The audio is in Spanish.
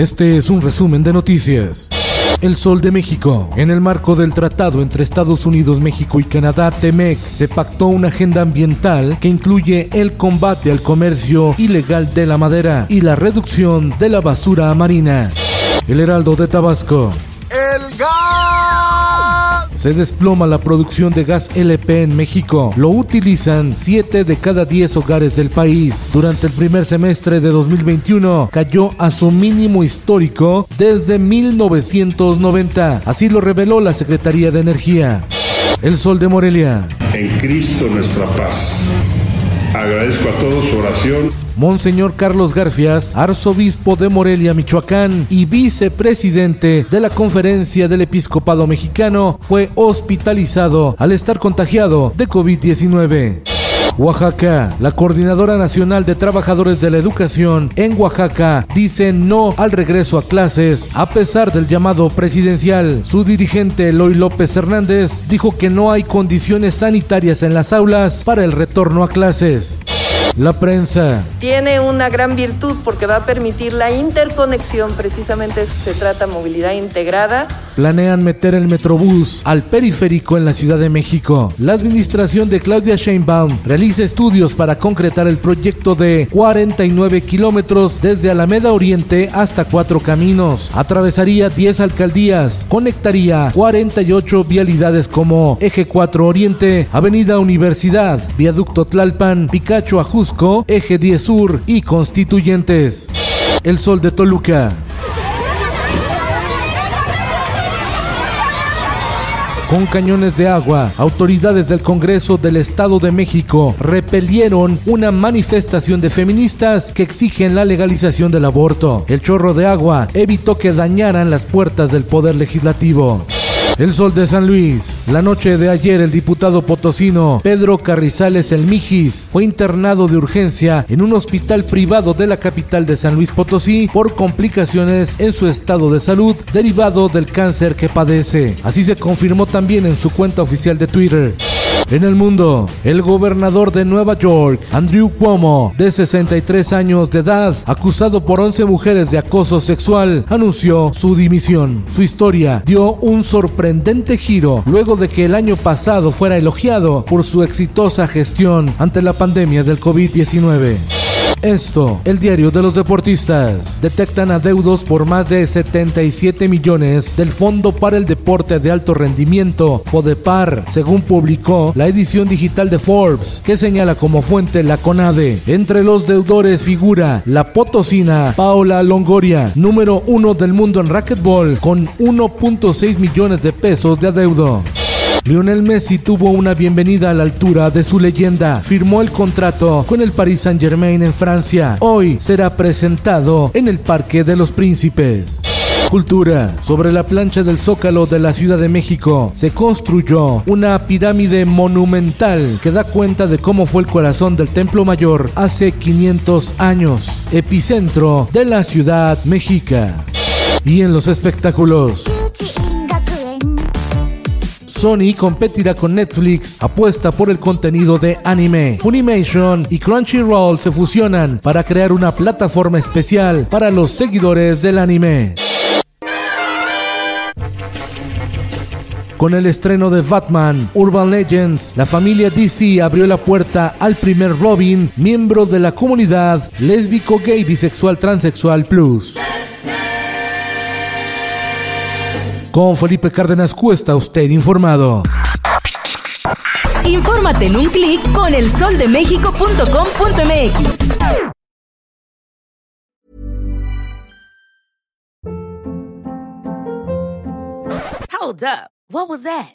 Este es un resumen de noticias. El Sol de México. En el marco del tratado entre Estados Unidos, México y Canadá, TEMEC, se pactó una agenda ambiental que incluye el combate al comercio ilegal de la madera y la reducción de la basura marina. El Heraldo de Tabasco. El gas. Se desploma la producción de gas LP en México. Lo utilizan 7 de cada 10 hogares del país. Durante el primer semestre de 2021 cayó a su mínimo histórico desde 1990. Así lo reveló la Secretaría de Energía. El Sol de Morelia. En Cristo nuestra paz. Agradezco a todos su oración. Monseñor Carlos Garfias, arzobispo de Morelia, Michoacán y vicepresidente de la Conferencia del Episcopado Mexicano, fue hospitalizado al estar contagiado de COVID-19. Oaxaca, la Coordinadora Nacional de Trabajadores de la Educación en Oaxaca dice no al regreso a clases a pesar del llamado presidencial. Su dirigente Eloy López Hernández dijo que no hay condiciones sanitarias en las aulas para el retorno a clases. La prensa. Tiene una gran virtud porque va a permitir la interconexión, precisamente eso se trata, movilidad integrada. Planean meter el Metrobús al periférico en la Ciudad de México. La administración de Claudia Sheinbaum realiza estudios para concretar el proyecto de 49 kilómetros desde Alameda Oriente hasta Cuatro Caminos. Atravesaría 10 alcaldías, conectaría 48 vialidades como Eje 4 Oriente, Avenida Universidad, Viaducto Tlalpan, Picacho Eje 10 Sur y Constituyentes. El Sol de Toluca. Con cañones de agua, autoridades del Congreso del Estado de México repelieron una manifestación de feministas que exigen la legalización del aborto. El chorro de agua evitó que dañaran las puertas del Poder Legislativo. El Sol de San Luis. La noche de ayer el diputado potosino Pedro Carrizales El Mijis fue internado de urgencia en un hospital privado de la capital de San Luis Potosí por complicaciones en su estado de salud derivado del cáncer que padece. Así se confirmó también en su cuenta oficial de Twitter. En el mundo, el gobernador de Nueva York, Andrew Cuomo, de 63 años de edad, acusado por 11 mujeres de acoso sexual, anunció su dimisión. Su historia dio un sorprendente giro luego de que el año pasado fuera elogiado por su exitosa gestión ante la pandemia del COVID-19. Esto, el diario de los deportistas. Detectan adeudos por más de 77 millones del Fondo para el Deporte de Alto Rendimiento, FODEPAR, según publicó la edición digital de Forbes, que señala como fuente la CONADE. Entre los deudores figura la potosina Paola Longoria, número uno del mundo en racquetball, con 1.6 millones de pesos de adeudo. Lionel Messi tuvo una bienvenida a la altura de su leyenda. Firmó el contrato con el Paris Saint-Germain en Francia. Hoy será presentado en el Parque de los Príncipes. Cultura. Sobre la plancha del Zócalo de la Ciudad de México se construyó una pirámide monumental que da cuenta de cómo fue el corazón del Templo Mayor hace 500 años, epicentro de la ciudad mexica. Y en los espectáculos. Sony competirá con Netflix, apuesta por el contenido de anime. Funimation y Crunchyroll se fusionan para crear una plataforma especial para los seguidores del anime. Con el estreno de Batman, Urban Legends, la familia DC abrió la puerta al primer Robin, miembro de la comunidad lésbico, gay, bisexual, transexual plus. Con Felipe Cárdenas Cuesta, usted informado. Infórmate en un clic con elsoldemexico.com.mx. Hold up. What was that?